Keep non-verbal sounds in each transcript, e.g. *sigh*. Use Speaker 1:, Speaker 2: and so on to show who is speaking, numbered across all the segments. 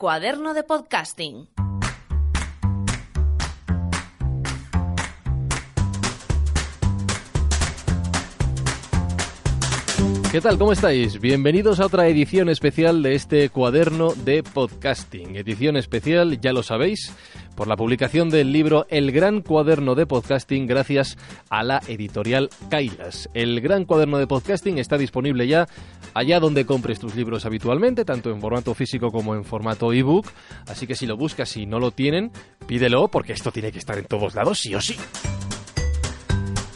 Speaker 1: Cuaderno de podcasting.
Speaker 2: ¿Qué tal? ¿Cómo estáis? Bienvenidos a otra edición especial de este cuaderno de podcasting. Edición especial, ya lo sabéis, por la publicación del libro El Gran Cuaderno de Podcasting gracias a la editorial Kailas. El Gran Cuaderno de Podcasting está disponible ya allá donde compres tus libros habitualmente, tanto en formato físico como en formato ebook. Así que si lo buscas y no lo tienen, pídelo porque esto tiene que estar en todos lados, sí o sí.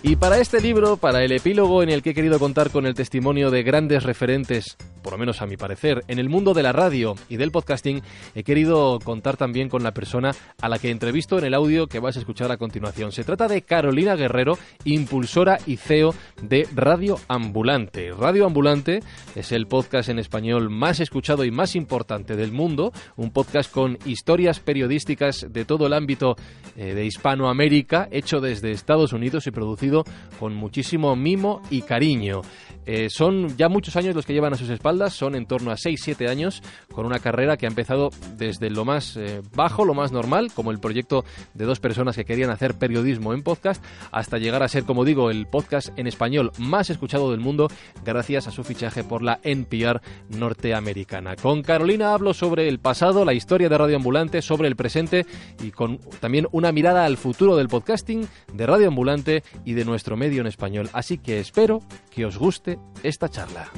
Speaker 2: Y para este libro, para el epílogo en el que he querido contar con el testimonio de grandes referentes, por lo menos a mi parecer, en el mundo de la radio y del podcasting, he querido contar también con la persona a la que entrevisto en el audio que vas a escuchar a continuación. Se trata de Carolina Guerrero, impulsora y CEO de Radio Ambulante. Radio Ambulante es el podcast en español más escuchado y más importante del mundo, un podcast con historias periodísticas de todo el ámbito eh, de Hispanoamérica, hecho desde Estados Unidos y producido con muchísimo mimo y cariño. Eh, son ya muchos años los que llevan a sus espaldas, son en torno a 6-7 años, con una carrera que ha empezado desde lo más eh, bajo, lo más normal, como el proyecto de dos personas que querían hacer periodismo en podcast, hasta llegar a ser, como digo, el podcast en español más escuchado del mundo, gracias a su fichaje por la NPR norteamericana. Con Carolina hablo sobre el pasado, la historia de Radio Ambulante, sobre el presente y con también una mirada al futuro del podcasting, de Radio Ambulante y de nuestro medio en español. Así que espero que os guste esta charla.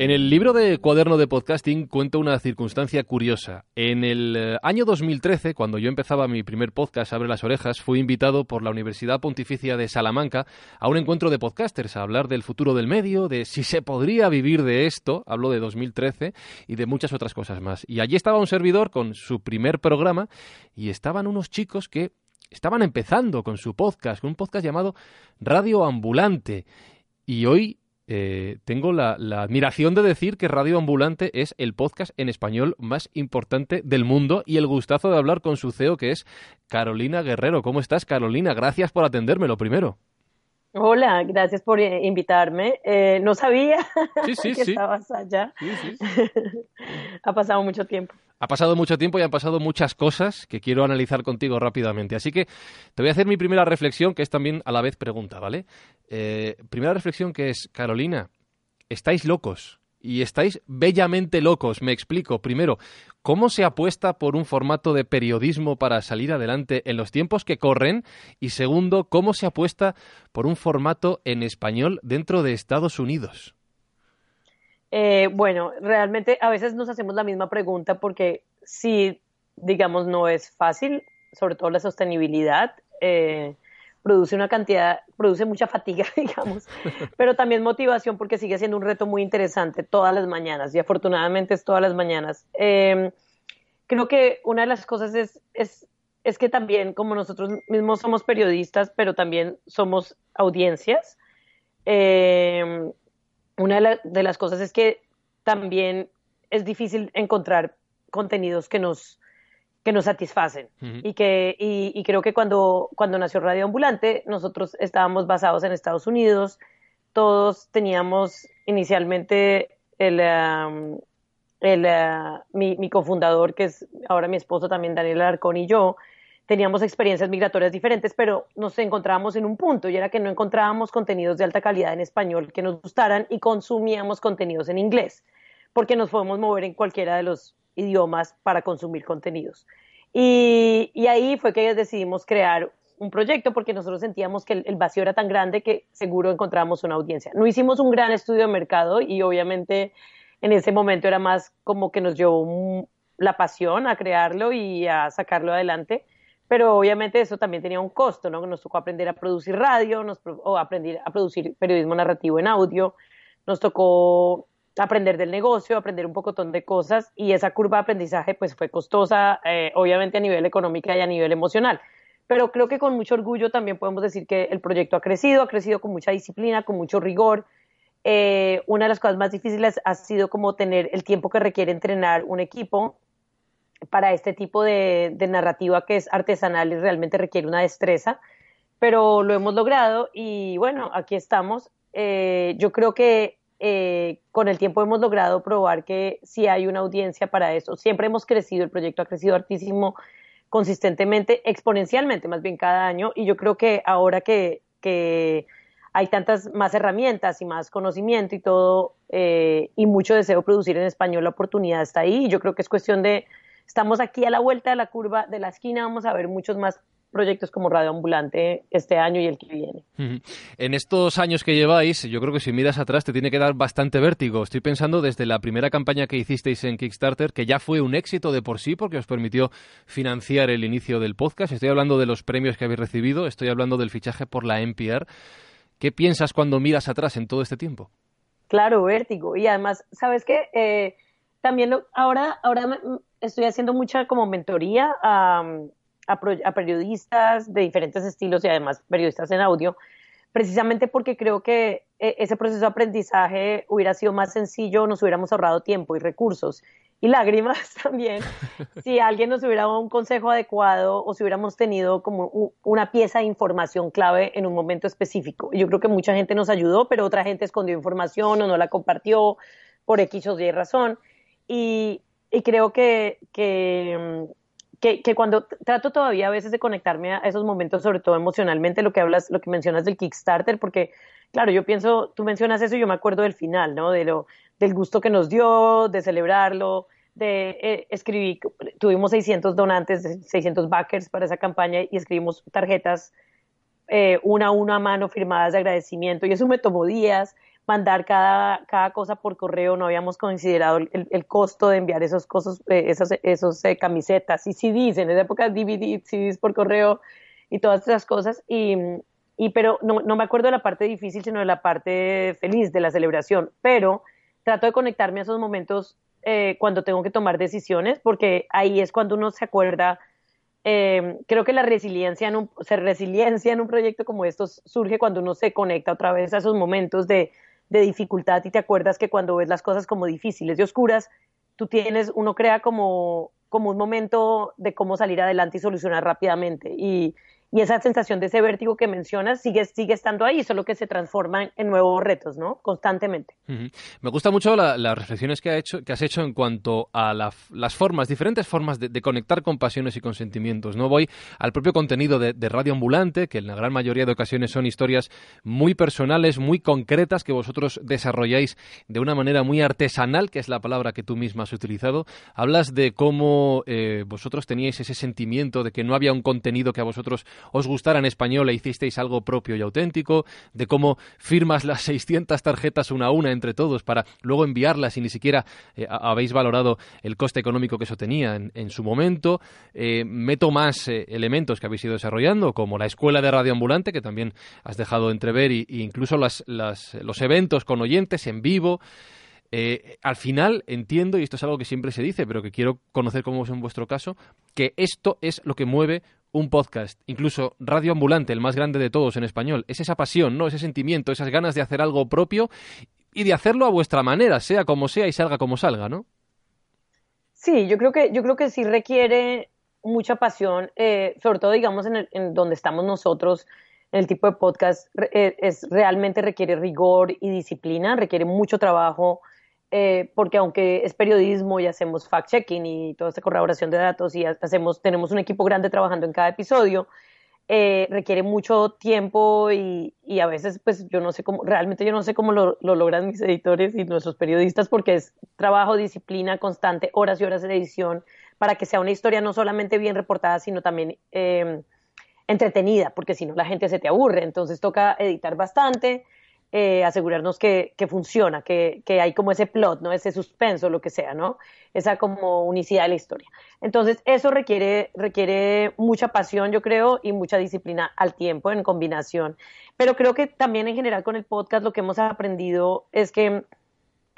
Speaker 2: En el libro de Cuaderno de Podcasting cuento una circunstancia curiosa. En el eh, año 2013, cuando yo empezaba mi primer podcast, Abre las Orejas, fui invitado por la Universidad Pontificia de Salamanca a un encuentro de podcasters, a hablar del futuro del medio, de si se podría vivir de esto, hablo de 2013, y de muchas otras cosas más. Y allí estaba un servidor con su primer programa y estaban unos chicos que estaban empezando con su podcast, con un podcast llamado Radio Ambulante. Y hoy eh, tengo la, la, admiración de decir que Radio Ambulante es el podcast en español más importante del mundo y el gustazo de hablar con su CEO que es Carolina Guerrero. ¿Cómo estás, Carolina? Gracias por atenderme, lo primero.
Speaker 3: Hola, gracias por eh, invitarme. Eh, no sabía
Speaker 2: sí, sí, *laughs*
Speaker 3: que
Speaker 2: sí.
Speaker 3: estabas allá. *laughs* ha pasado mucho tiempo.
Speaker 2: Ha pasado mucho tiempo y han pasado muchas cosas que quiero analizar contigo rápidamente. Así que te voy a hacer mi primera reflexión, que es también a la vez pregunta, ¿vale? Eh, primera reflexión que es, Carolina, estáis locos y estáis bellamente locos. Me explico. Primero, ¿cómo se apuesta por un formato de periodismo para salir adelante en los tiempos que corren? Y segundo, ¿cómo se apuesta por un formato en español dentro de Estados Unidos?
Speaker 3: Eh, bueno, realmente a veces nos hacemos la misma pregunta porque si, digamos, no es fácil, sobre todo la sostenibilidad, eh, produce una cantidad, produce mucha fatiga, *laughs* digamos, pero también motivación porque sigue siendo un reto muy interesante todas las mañanas y afortunadamente es todas las mañanas. Eh, creo que una de las cosas es, es, que también como nosotros mismos somos periodistas, pero también somos audiencias, eh, una de, la, de, las cosas es que también es difícil encontrar contenidos que nos, que nos satisfacen. Uh -huh. y, que, y, y, creo que cuando, cuando nació Radio Ambulante, nosotros estábamos basados en Estados Unidos, todos teníamos inicialmente el, um, el, uh, mi, mi, cofundador, que es ahora mi esposo también, Daniel Alarcón, y yo, teníamos experiencias migratorias diferentes, pero nos encontrábamos en un punto y era que no encontrábamos contenidos de alta calidad en español que nos gustaran y consumíamos contenidos en inglés, porque nos podemos mover en cualquiera de los idiomas para consumir contenidos. Y, y ahí fue que decidimos crear un proyecto porque nosotros sentíamos que el, vacío era tan grande que seguro encontrábamos una audiencia. No hicimos un gran estudio de mercado y obviamente en ese momento era más como que nos llevó un, la pasión a crearlo y a sacarlo adelante pero obviamente eso también tenía un costo, ¿no? Nos tocó aprender a producir radio, nos, o aprender a producir periodismo narrativo en audio, nos tocó aprender del negocio, aprender un pocotón de cosas y esa curva de aprendizaje pues fue costosa, eh, obviamente a nivel económico y a nivel emocional. Pero creo que con mucho orgullo también podemos decir que el proyecto ha crecido, ha crecido con mucha disciplina, con mucho rigor. Eh, una de las cosas más difíciles ha sido como tener el tiempo que requiere entrenar un equipo para este tipo de, narrativa que es artesanal y realmente requiere una destreza, pero lo hemos logrado y bueno, aquí estamos. Eh, yo creo que eh, con el tiempo hemos logrado probar que sí hay una audiencia para eso. Siempre hemos crecido, el proyecto ha crecido altísimo, consistentemente, exponencialmente más bien cada año y yo creo que ahora que, hay tantas más herramientas y más conocimiento y todo eh, y mucho deseo producir en español, la oportunidad está ahí yo creo que es cuestión de, estamos aquí a la vuelta de la curva de la esquina, vamos a ver muchos más proyectos como Radio Ambulante este año y el que viene.
Speaker 2: En estos años que lleváis, yo creo que si miras atrás te tiene que dar bastante vértigo. Estoy pensando desde la primera campaña que hicisteis en Kickstarter, que ya fue un éxito de por sí porque os permitió financiar el inicio del podcast. Estoy hablando de los premios que habéis recibido, estoy hablando del fichaje por la NPR. ¿Qué piensas cuando miras atrás en todo este tiempo?
Speaker 3: Claro, vértigo. Y además, ¿sabes qué? Eh, también ahora, ahora estoy haciendo mucha como mentoría a a, periodistas de diferentes estilos y además periodistas en audio, precisamente porque creo que eh, ese proceso de aprendizaje hubiera sido más sencillo, nos hubiéramos ahorrado tiempo y recursos y lágrimas *laughs* también, si alguien nos hubiera dado un consejo adecuado o si hubiéramos tenido como una pieza de información clave en un momento específico. Yo creo que mucha gente nos ayudó, pero otra gente escondió información o no la compartió por X o Y razón. Y, creo que, que, que, cuando trato todavía a veces de conectarme a esos momentos, sobre todo emocionalmente, lo que hablas, lo que mencionas del Kickstarter, porque, claro, yo pienso, tú mencionas eso y yo me acuerdo del final, ¿no? De lo, del gusto que nos dio, de celebrarlo, de eh, escribir, tuvimos 600 donantes, 600 backers para esa campaña y escribimos tarjetas eh, una a una a mano firmadas de agradecimiento y eso me tomó días mandar cada, cada cosa por correo, no habíamos considerado el, costo de enviar esos cosas, eh, esos, esos eh, camisetas. Y CDs, en esa época DVD, CDs por correo y todas esas cosas, y, y pero no, no me acuerdo de la parte difícil, sino de la parte feliz de la celebración, pero trato de conectarme a esos momentos eh, cuando tengo que tomar decisiones, porque ahí es cuando uno se acuerda creo que la resiliencia en, un, resiliencia en un proyecto como estos surge cuando uno se conecta otra vez a esos momentos de, de dificultad y te acuerdas que cuando ves las cosas como difíciles y oscuras, tú tienes, uno crea como, como un momento de cómo salir adelante y solucionar rápidamente. Y, y esa sensación de ese vértigo que mencionas sigue, sigue estando ahí, solo que se transforma en nuevos retos, ¿no? Constantemente.
Speaker 2: Me gusta mucho las reflexiones que, ha hecho, que has hecho en cuanto a las formas, diferentes formas de, conectar con pasiones y con sentimientos. No voy al propio contenido de, Radio Ambulante, que en la gran mayoría de ocasiones son historias muy personales, muy concretas, que vosotros desarrolláis de una manera muy artesanal, que es la palabra que tú misma has utilizado. Hablas de cómo eh, vosotros teníais ese sentimiento de que no había un contenido que a vosotros os gustara en español e hicisteis algo propio y auténtico, de cómo firmas las *laughs* 600 tarjetas una a una entre todos para luego enviarlas y ni siquiera eh, habéis valorado el coste económico que eso tenía en, su momento. Eh, meto más eh, elementos que habéis ido desarrollando, como la escuela de radioambulante, que también has dejado entrever, e incluso las, los eventos con oyentes en vivo. al final entiendo, y esto es algo que siempre se dice, pero que quiero conocer cómo es en vuestro caso, que esto es lo que mueve un podcast, incluso Radio Ambulante, el más grande de todos en español, es esa pasión, ¿no? Ese sentimiento, esas ganas de hacer algo propio y de hacerlo a vuestra manera, sea como sea y salga como salga, ¿no?
Speaker 3: Sí, yo creo que, yo creo que sí requiere mucha pasión, eh, sobre todo, digamos, en, en, donde estamos nosotros, en el tipo de podcast, eh, es, realmente requiere rigor y disciplina, requiere mucho trabajo, eh, porque aunque es periodismo y hacemos fact-checking y toda esta corroboración de datos y hacemos, tenemos un equipo grande trabajando en cada episodio, eh, requiere mucho tiempo y, y, a veces pues yo no sé cómo, realmente yo no sé cómo lo, lo, logran mis editores y nuestros periodistas porque es trabajo, disciplina constante, horas y horas de edición para que sea una historia no solamente bien reportada, sino también eh, entretenida, porque si no la gente se te aburre, entonces toca editar bastante, eh, asegurarnos que, que funciona, que, que, hay como ese plot, ¿no? Ese suspenso, lo que sea, ¿no? Esa como unicidad de la historia. Entonces, eso requiere, requiere mucha pasión, yo creo, y mucha disciplina al tiempo en combinación. Pero creo que también en general con el podcast lo que hemos aprendido es que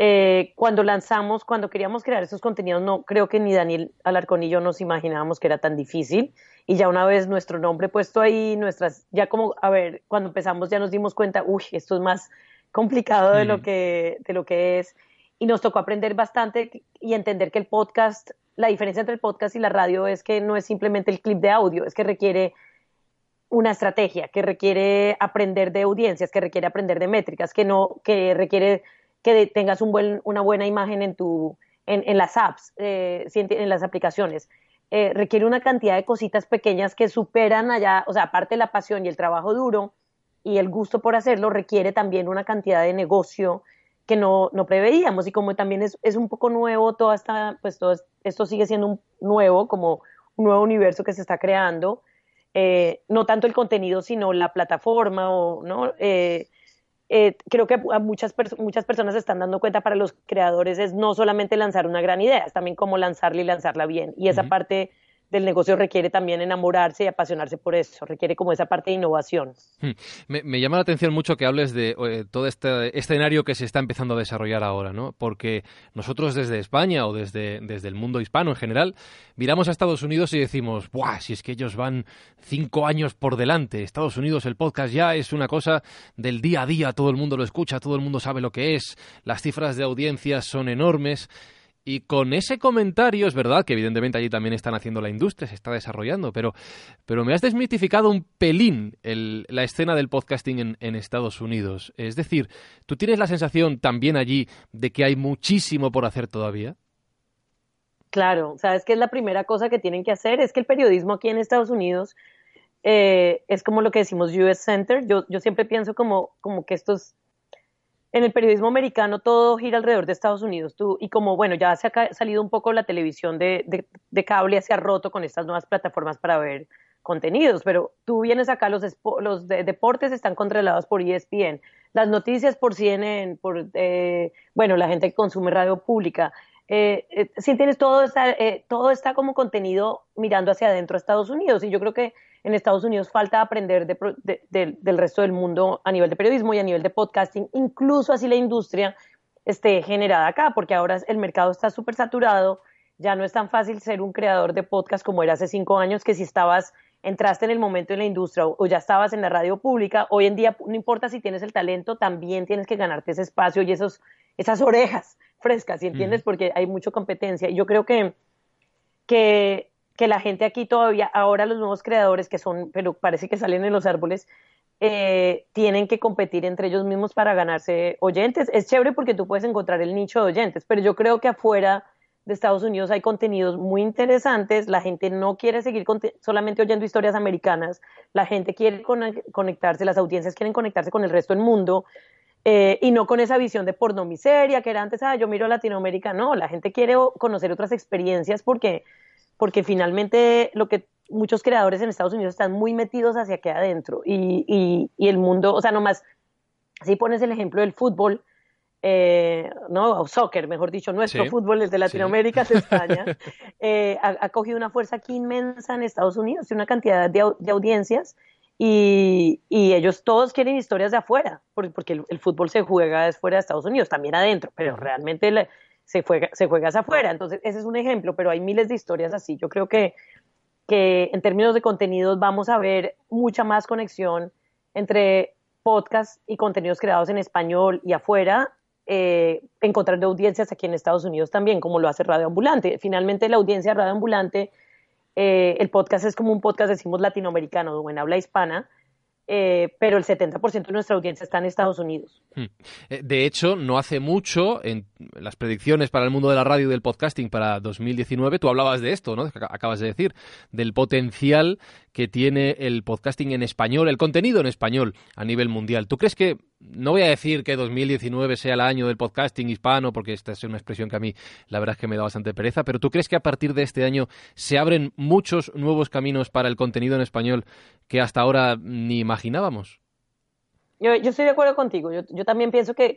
Speaker 3: Eh, cuando lanzamos, cuando queríamos crear esos contenidos, no creo que ni Daniel Alarcón y yo nos imaginábamos que era tan difícil. Y ya una vez nuestro nombre puesto ahí, nuestras, ya como, a ver, cuando empezamos ya nos dimos cuenta, uy, esto es más complicado de, lo que, de lo que es. Y nos tocó aprender bastante y entender que el podcast, la diferencia entre el podcast y la radio es que no es simplemente el clip de audio, es que requiere una estrategia, que requiere aprender de audiencias, que requiere aprender de métricas, que no, que requiere que tengas un buen, una buena imagen en, tu, en, las apps, eh, en las aplicaciones. Eh, requiere una cantidad de cositas pequeñas que superan allá, o sea, aparte la pasión y el trabajo duro y el gusto por hacerlo, requiere también una cantidad de negocio que no, no preveíamos. Y como también es, es un poco nuevo, toda esta, pues todo esto sigue siendo un nuevo, como un nuevo universo que se está creando. Eh, no tanto el contenido, sino la plataforma o, ¿no? Eh, creo que a muchas, muchas personas se están dando cuenta para los creadores es no solamente lanzar una gran idea, es también cómo lanzarla y lanzarla bien. Y esa parte del negocio requiere también enamorarse y apasionarse por eso, requiere como esa parte de innovación.
Speaker 2: Hmm. Me, llama la atención mucho que hables de eh, todo este escenario que se está empezando a desarrollar ahora, ¿no? Porque nosotros desde España o desde, desde el mundo hispano en general, miramos a Estados Unidos y decimos, ¡buah! Si es que ellos van cinco años por delante. Estados Unidos, el podcast ya es una cosa del día a día, todo el mundo lo escucha, todo el mundo sabe lo que es, las cifras de audiencias son enormes. Y con ese comentario, es verdad que evidentemente allí también están haciendo la industria, se está desarrollando, pero, pero me has desmitificado un pelín la escena del podcasting en, Estados Unidos. Es decir, ¿tú tienes la sensación también allí de que hay muchísimo por hacer todavía?
Speaker 3: Claro, sabes que es la primera cosa que tienen que hacer, es que el periodismo aquí en Estados Unidos eh, es como lo que decimos US Center. Yo, yo siempre pienso como, como que estos en el periodismo americano todo gira alrededor de Estados Unidos. Tú, y como, bueno, ya se ha salido un poco la televisión de, de, cable, se ha roto con estas nuevas plataformas para ver contenidos, pero tú vienes acá, los, los deportes están controlados por ESPN, las noticias por CNN, por, eh, bueno, la gente que consume radio pública. Eh, eh sí tienes todo está, eh, todo está como contenido mirando hacia adentro a Estados Unidos y yo creo que en Estados Unidos falta aprender del resto del mundo a nivel de periodismo y a nivel de podcasting, incluso así la industria esté generada acá, porque ahora el mercado está súper saturado, ya no es tan fácil ser un creador de podcast como era hace cinco años, que si estabas, entraste en el momento en la industria o, ya estabas en la radio pública, hoy en día no importa si tienes el talento, también tienes que ganarte ese espacio y esos, esas orejas frescas, ¿y entiendes? Porque hay mucha competencia. Y yo creo que, que que la gente aquí todavía, ahora los nuevos creadores que son, pero parece que salen en los árboles, eh, tienen que competir entre ellos mismos para ganarse oyentes. Es chévere porque tú puedes encontrar el nicho de oyentes, pero yo creo que afuera de Estados Unidos hay contenidos muy interesantes, la gente no quiere seguir solamente oyendo historias americanas, la gente quiere conectarse, las audiencias quieren conectarse con el resto del mundo. Eh, y no con esa visión de porno miseria que era antes, ah, yo miro a Latinoamérica, no, la gente quiere conocer otras experiencias porque porque finalmente lo que muchos creadores en Estados Unidos están muy metidos hacia aquí adentro y, el mundo, o sea, nomás, si pones el ejemplo del fútbol, eh, no, o soccer, mejor dicho, nuestro fútbol, el de Latinoamérica, de España, *laughs* eh, ha, cogido una fuerza aquí inmensa en Estados Unidos y una cantidad de, audiencias y, ellos todos quieren historias de afuera, porque, el, fútbol se juega fuera de Estados Unidos, también adentro, pero realmente se juega, se juega hacia afuera. Entonces, ese es un ejemplo, pero hay miles de historias así. Yo creo que, que en términos de contenidos vamos a ver mucha más conexión entre podcasts y contenidos creados en español y afuera, eh, encontrando audiencias aquí en Estados Unidos también, como lo hace Radio Ambulante. Finalmente, la audiencia Radio Ambulante, eh, el podcast es como un podcast, decimos, latinoamericano, o en habla hispana, eh, pero el 70% de nuestra audiencia está en Estados Unidos. Hmm.
Speaker 2: Eh, de hecho, no hace mucho, en las predicciones para el mundo de la radio y del podcasting para 2019, tú hablabas de esto, ¿no? Acabas de decir, del potencial que tiene el podcasting en español, el contenido en español a nivel mundial. ¿Tú crees que, no voy a decir que 2019 sea el año del podcasting hispano, porque esta es una expresión que a mí la verdad es que me da bastante pereza, pero ¿tú crees que a partir de este año se abren muchos nuevos caminos para el contenido en español que hasta ahora ni imaginábamos?
Speaker 3: Yo, estoy de acuerdo contigo. Yo, también pienso que,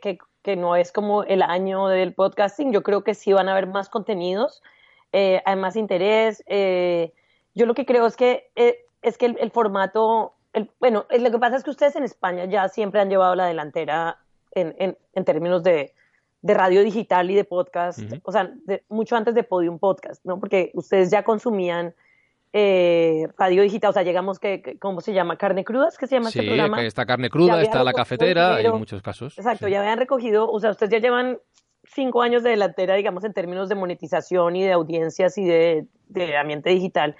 Speaker 3: no es como el año del podcasting. Yo creo que sí van a haber más contenidos, eh, hay más interés. Eh, yo lo que creo es que, eh, es que el, formato, el, bueno, lo que pasa es que ustedes en España ya siempre han llevado la delantera en, en, en términos de, de radio digital y de podcast, o sea, mucho antes de Podium Podcast, ¿no? Porque ustedes ya consumían eh, radio digital, o sea, llegamos que, ¿cómo se llama? ¿Carne cruda? ¿Es que se llama este programa?
Speaker 2: Sí, está carne cruda, está la cafetera, hay muchos casos.
Speaker 3: Exacto, ya habían recogido, o sea, ustedes ya llevan cinco años de delantera, digamos, en términos de monetización y de audiencias y de, ambiente digital.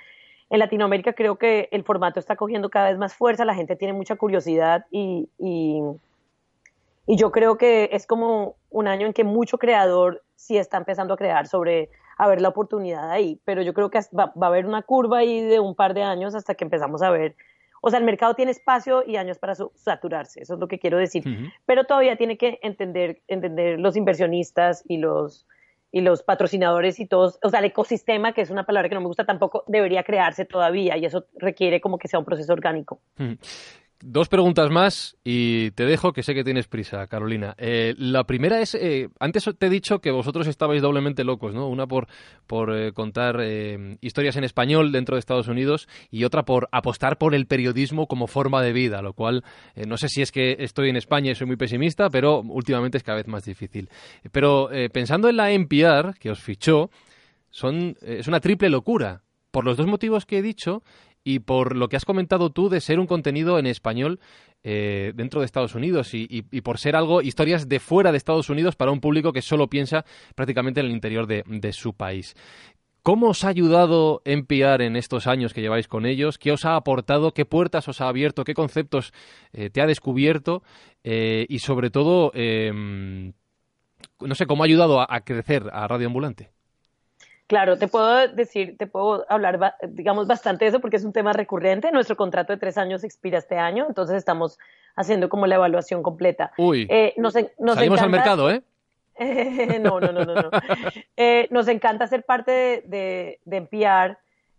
Speaker 3: En Latinoamérica creo que el formato está cogiendo cada vez más fuerza, la gente tiene mucha curiosidad y, y, yo creo que es como un año en que mucho creador sí está empezando a crear sobre a ver la oportunidad ahí, pero yo creo que va, va, a haber una curva ahí de un par de años hasta que empezamos a ver o sea, el mercado tiene espacio y años para saturarse, eso es lo que quiero decir. Pero todavía tiene que entender, entender los inversionistas y los, y los patrocinadores y todos, o sea, el ecosistema, que es una palabra que no me gusta tampoco, debería crearse todavía y eso requiere como que sea un proceso orgánico.
Speaker 2: Dos preguntas más y te dejo, que sé que tienes prisa, Carolina. Eh, la primera es, eh, antes te he dicho que vosotros estabais doblemente locos, ¿no? Una por, por eh, contar historias en español dentro de Estados Unidos y otra por apostar por el periodismo como forma de vida, lo cual no sé si es que estoy en España y soy muy pesimista, pero últimamente es cada vez más difícil. Pero pensando en la NPR, que os fichó, son, es una triple locura. Por los dos motivos que he dicho y por lo que has comentado tú de ser un contenido en español eh, dentro de Estados Unidos y, por ser algo, historias de fuera de Estados Unidos para un público que solo piensa prácticamente en el interior de, su país. ¿Cómo os ha ayudado NPR en estos años que lleváis con ellos? ¿Qué os ha aportado? ¿Qué puertas os ha abierto? ¿Qué conceptos eh, te ha descubierto? Eh, y sobre todo, em, no sé, ¿cómo ha ayudado a crecer a Radio Ambulante?
Speaker 3: Claro, te puedo decir, te puedo hablar, digamos, bastante de eso porque es un tema recurrente. Nuestro contrato de tres años expira este año, entonces estamos haciendo como la evaluación completa.
Speaker 2: Uy, eh, nos, salimos al mercado, ¿eh? *laughs*
Speaker 3: no, no, no, no. no. *laughs* Eh, nos encanta ser parte de, de, de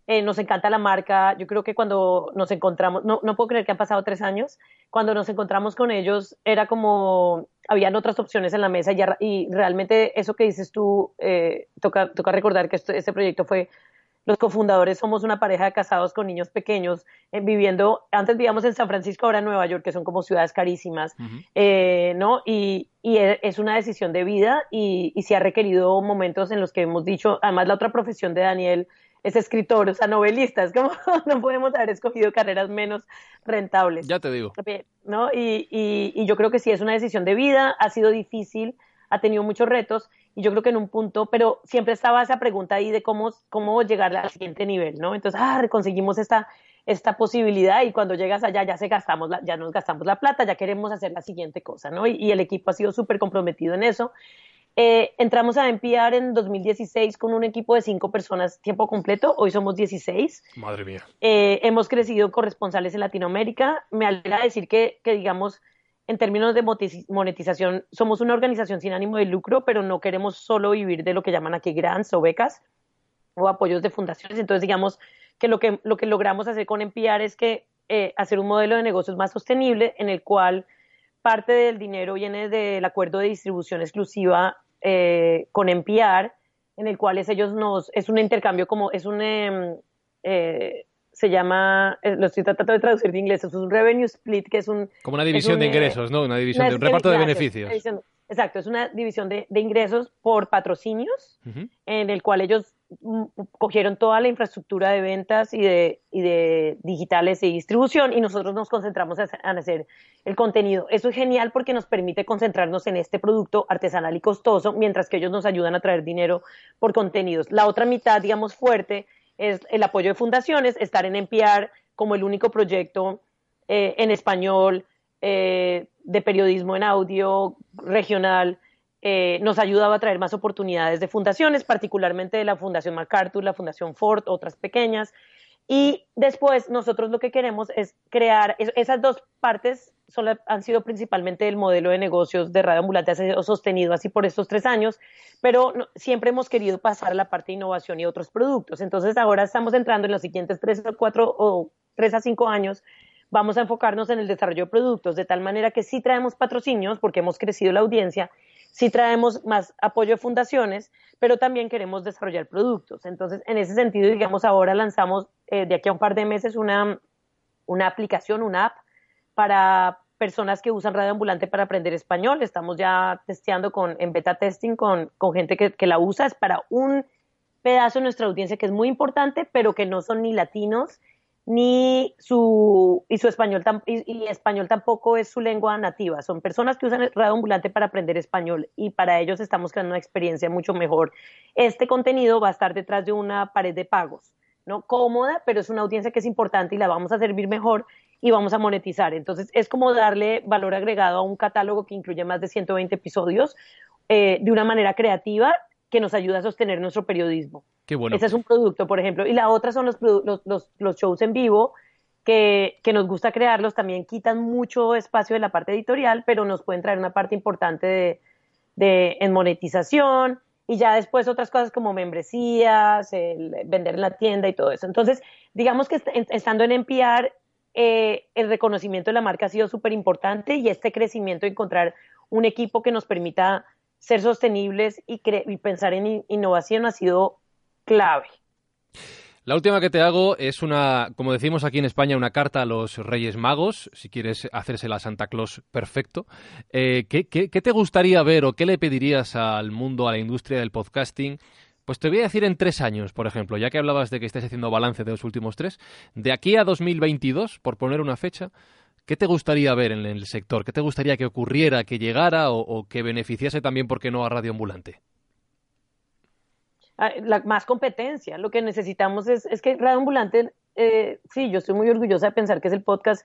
Speaker 3: eh, nos encanta la marca. Yo creo que cuando nos encontramos, no, no puedo creer que han pasado tres años, cuando nos encontramos con ellos era como, habían otras opciones en la mesa y, y realmente eso que dices tú, eh, toca, toca recordar que este proyecto fue, los cofundadores somos una pareja de casados con niños pequeños, eh, viviendo, antes vivíamos en San Francisco, ahora en Nueva York, que son como ciudades carísimas, ¿no? Y, y, e, es una decisión de vida y, y se ha requerido momentos en los que hemos dicho, además la otra profesión de Daniel, es escritor, o sea, novelista, es como *laughs* no podemos haber escogido carreras menos rentables.
Speaker 2: Ya te digo.
Speaker 3: ¿No? Y, y, yo creo que sí, es una decisión de vida, ha sido difícil, ha tenido muchos retos, y yo creo que en un punto, pero siempre estaba esa pregunta ahí de cómo, cómo llegar al siguiente nivel, ¿no? Entonces, ah, conseguimos esta, esta posibilidad y cuando llegas allá ya se gastamos la, ya nos gastamos la plata, ya queremos hacer la siguiente cosa, ¿no? Y, y el equipo ha sido súper comprometido en eso. Eh, entramos a NPR en 2016 con un equipo de cinco personas tiempo completo. Hoy somos 16.
Speaker 2: Madre mía.
Speaker 3: Eh, hemos crecido corresponsales en Latinoamérica. Me alegra decir que, que, digamos, en términos de monetización, somos una organización sin ánimo de lucro, pero no queremos solo vivir de lo que llaman aquí grants o becas o apoyos de fundaciones. Entonces, digamos que lo que, lo que logramos hacer con NPR es que eh, hacer un modelo de negocios más sostenible en el cual parte del dinero viene del acuerdo de distribución exclusiva eh, con NPR, en el cual es ellos nos, es un intercambio como, es un, em, eh, se llama, eh, lo estoy tratando de traducir de inglés, es un revenue split, que es un...
Speaker 2: Como una división de ingresos, ¿no? Una división de un reparto de beneficios.
Speaker 3: Exacto, es una división de, ingresos por patrocinios, en el cual ellos mm, cogieron toda la infraestructura de ventas y de, y de digitales y distribución y nosotros nos concentramos en hacer el contenido. Eso es genial porque nos permite concentrarnos en este producto artesanal y costoso, mientras que ellos nos ayudan a traer dinero por contenidos. La otra mitad, digamos, fuerte es el apoyo de fundaciones, estar en NPR como el único proyecto eh, en español eh, de periodismo en audio regional eh, nos ayudaba a traer más oportunidades de fundaciones, particularmente de la Fundación MacArthur, la Fundación Ford, otras pequeñas. Y después nosotros lo que queremos es crear, esas dos partes han sido principalmente el modelo de negocios de Radio Ambulante, ha sido sostenido así por estos tres años, pero siempre hemos querido pasar a la parte de innovación y otros productos. Entonces ahora estamos entrando en los siguientes tres o cuatro o tres a cinco años vamos a enfocarnos en el desarrollo de productos, de tal manera que sí traemos patrocinios, porque hemos crecido la audiencia, sí traemos más apoyo de fundaciones, pero también queremos desarrollar productos. Entonces, en ese sentido, digamos, ahora lanzamos eh, de aquí a un par de meses una, una aplicación, una app para personas que usan radio ambulante para aprender español. Estamos ya testeando con, en beta testing con, con gente que, que la usa. Es para un pedazo de nuestra audiencia que es muy importante, pero que no son ni latinos ni su y su español y, español tampoco es su lengua nativa. Son personas que usan radio ambulante para aprender español y para ellos estamos creando una experiencia mucho mejor. Este contenido va a estar detrás de una pared de pagos, no cómoda, pero es una audiencia que es importante y la vamos a servir mejor y vamos a monetizar. Entonces es como darle valor agregado a un catálogo que incluye más de 120 episodios eh, de una manera creativa que nos ayuda a sostener nuestro periodismo.
Speaker 2: Qué bueno.
Speaker 3: Ese es un producto, por ejemplo. Y la otra son los, los, los, shows en vivo, que, que, nos gusta crearlos. También quitan mucho espacio de la parte editorial, pero nos pueden traer una parte importante de, de en monetización. Y ya después otras cosas como membresías, el vender en la tienda y todo eso. Entonces, digamos que estando en NPR, eh, el reconocimiento de la marca ha sido súper importante y este crecimiento, encontrar un equipo que nos permita ser sostenibles y, pensar en innovación ha sido clave.
Speaker 2: La última que te hago es una, como decimos aquí en España, una carta a los Reyes Magos, si quieres hacérsela a Santa Claus, perfecto. Eh, ¿qué, te gustaría ver o qué le pedirías al mundo, a la industria del podcasting? Pues te voy a decir en tres años, por ejemplo, ya que hablabas de que estés haciendo balance de los últimos tres, de aquí a 2022, por poner una fecha, ¿qué te gustaría ver en el sector? ¿Qué te gustaría que ocurriera, que llegara o, que beneficiase también, por qué no, a Radio Ambulante?
Speaker 3: Ah, más competencia. Lo que necesitamos es, es que Radio Ambulante, eh, sí, yo estoy muy orgullosa de pensar que es el podcast,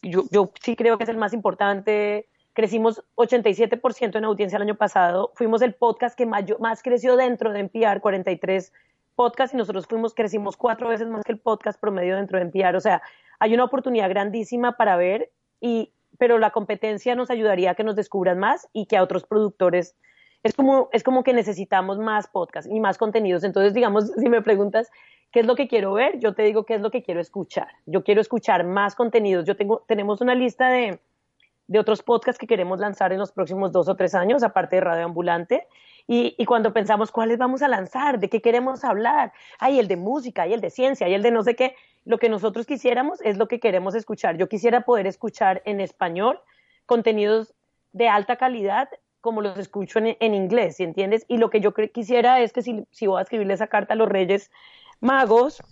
Speaker 3: yo sí creo que es el más importante. Crecimos 87% en audiencia el año pasado. Fuimos el podcast que más, creció dentro de NPR, 43 podcasts, y nosotros fuimos, crecimos cuatro veces más que el podcast promedio dentro de NPR. O sea, hay una oportunidad grandísima para ver, y, pero la competencia nos ayudaría a que nos descubran más y que a otros productores es como, es como que necesitamos más podcasts y más contenidos. Entonces, digamos, *laughs* si me preguntas qué es lo que quiero ver, yo te digo qué es lo que quiero escuchar. Yo quiero escuchar más contenidos. Yo tengo, tenemos una lista de, de otros podcasts que queremos lanzar en los próximos dos o tres años, aparte de Radio Ambulante. Y, y, cuando pensamos cuáles vamos a lanzar, de qué queremos hablar, hay el de música, hay el de ciencia, hay el de no sé qué, lo que nosotros quisiéramos es lo que queremos escuchar. Yo quisiera poder escuchar en español contenidos de alta calidad como los escucho en, inglés, ¿sí entiendes? Y lo que yo quisiera es que si, si voy a escribirle esa carta a los Reyes Magos,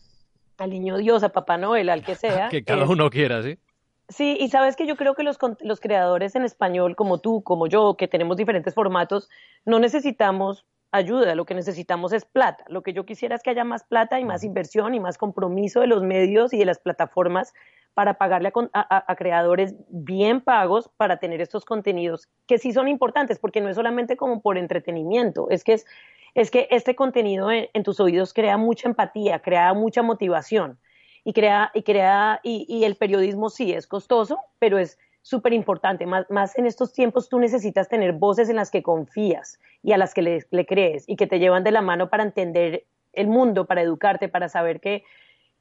Speaker 3: al Niño Dios, a Papá Noel, al que *laughs* sea.
Speaker 2: que cada uno quiera, ¿sí?
Speaker 3: Sí, y sabes que yo creo que los, los creadores en español, como tú, como yo, que tenemos diferentes formatos, no necesitamos ayuda, lo que necesitamos es plata. Lo que yo quisiera es que haya más plata y más inversión y más compromiso de los medios y de las plataformas para pagarle a, creadores bien pagos para tener estos contenidos que sí son importantes, porque no es solamente como por entretenimiento, es que es, es que este contenido en, tus oídos crea mucha empatía, crea mucha motivación y crea, y crea, y, el periodismo sí es costoso, pero es súper importante. Más, más, en estos tiempos tú necesitas tener voces en las que confías y a las que le, crees y que te llevan de la mano para entender el mundo, para educarte, para saber que,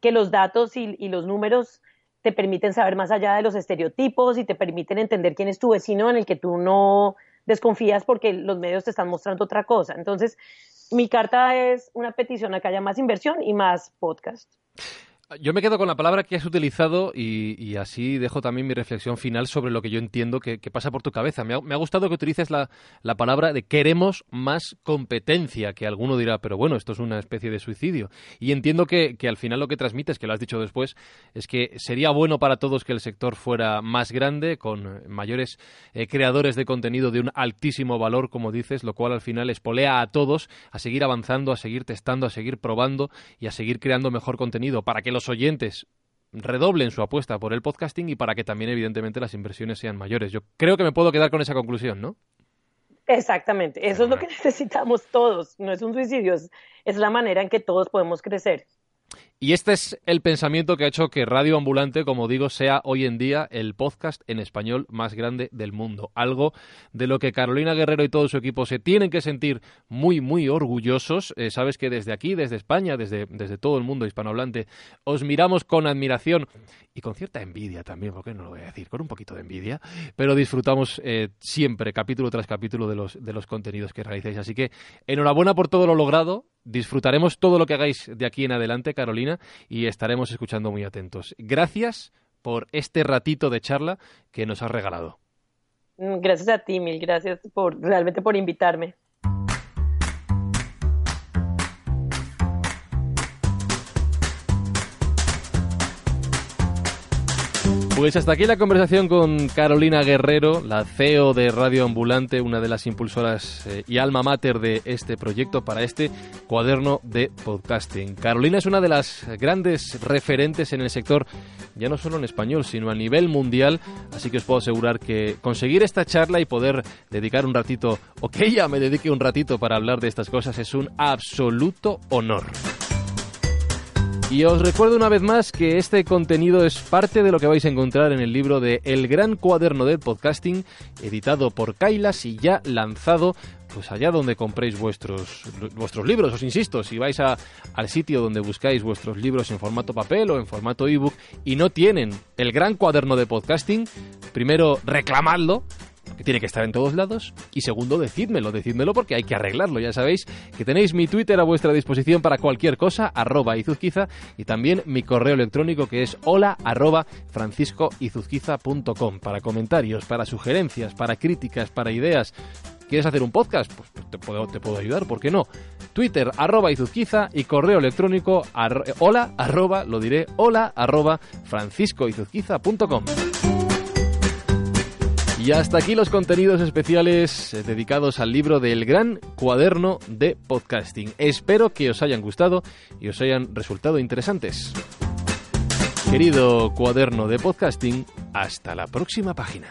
Speaker 3: que los datos y, y los números te permiten saber más allá de los estereotipos y te permiten entender quién es tu vecino en el que tú no desconfías porque los medios te están mostrando otra cosa. Entonces, mi carta es una petición a que haya más inversión y más podcast.
Speaker 2: Yo me quedo con la palabra que has utilizado y, así dejo también mi reflexión final sobre lo que yo entiendo que, pasa por tu cabeza. Me ha, gustado que utilices la, palabra de queremos más competencia, que alguno dirá, pero bueno, esto es una especie de suicidio. Y entiendo que, al final lo que transmites, que lo has dicho después, es que sería bueno para todos que el sector fuera más grande, con mayores eh, creadores de contenido de un altísimo valor, como dices, lo cual al final espolea a todos a seguir avanzando, a seguir testando, a seguir probando y a seguir creando mejor contenido para que los oyentes redoblen su apuesta por el podcasting y para que también, evidentemente, las inversiones sean mayores. Yo creo que me puedo quedar con esa conclusión, ¿no?
Speaker 3: Exactamente, eso es lo que necesitamos todos, no es un suicidio, es la manera en que todos podemos crecer.
Speaker 2: Y este es el pensamiento que ha hecho que Radio Ambulante, como digo, sea hoy en día el podcast en español más grande del mundo. Algo de lo que Carolina Guerrero y todo su equipo se tienen que sentir muy, muy orgullosos. Eh, sabes que desde aquí, desde España, desde, desde todo el mundo hispanohablante, os miramos con admiración y con cierta envidia también, porque no lo voy a decir, con un poquito de envidia, pero disfrutamos eh, siempre, capítulo tras capítulo, de los, de los contenidos que realicéis. Así que enhorabuena por todo lo logrado. Disfrutaremos todo lo que hagáis de aquí en adelante, Carolina, y estaremos escuchando muy atentos. Gracias por este ratito de charla que nos has regalado.
Speaker 3: Mm, gracias a ti, mil gracias por realmente por invitarme.
Speaker 2: Pues hasta aquí la conversación con Carolina Guerrero, la CEO de Radio Ambulante, una de las impulsoras eh, y alma mater de este proyecto para este cuaderno de podcasting. Carolina es una de las grandes referentes en el sector, ya no solo en español, sino a nivel mundial, así que os puedo asegurar que conseguir esta charla y poder dedicar un ratito, o que ella me dedique un ratito para hablar de estas cosas, es un absoluto honor. Y os recuerdo una vez más que este contenido es parte de lo que vais a encontrar en el libro de El Gran Cuaderno del Podcasting, editado por Kailas y ya lanzado pues allá donde compréis vuestros, vuestros libros, os insisto, si vais a, al sitio donde buscáis vuestros libros en formato papel o en formato ebook y no tienen el gran cuaderno de podcasting, primero reclamadlo tiene que estar en todos lados. Y segundo, decídmelo, decídmelo porque hay que arreglarlo. Ya sabéis que tenéis mi Twitter a vuestra disposición para cualquier cosa, arroba izuzquiza, y también mi correo electrónico que es hola arroba franciscoizuzquiza.com para comentarios, para sugerencias, para críticas, para ideas. ¿Quieres hacer un podcast? Pues, te, puedo, te puedo ayudar, ¿por qué no? Twitter, arroba izuzquiza y correo electrónico, hola, arroba, lo diré, hola, arroba franciscoizuzquiza.com. Y hasta aquí los contenidos especiales dedicados al libro del gran cuaderno de podcasting. Espero que os hayan gustado y os hayan resultado interesantes. Querido cuaderno de podcasting, hasta la próxima página.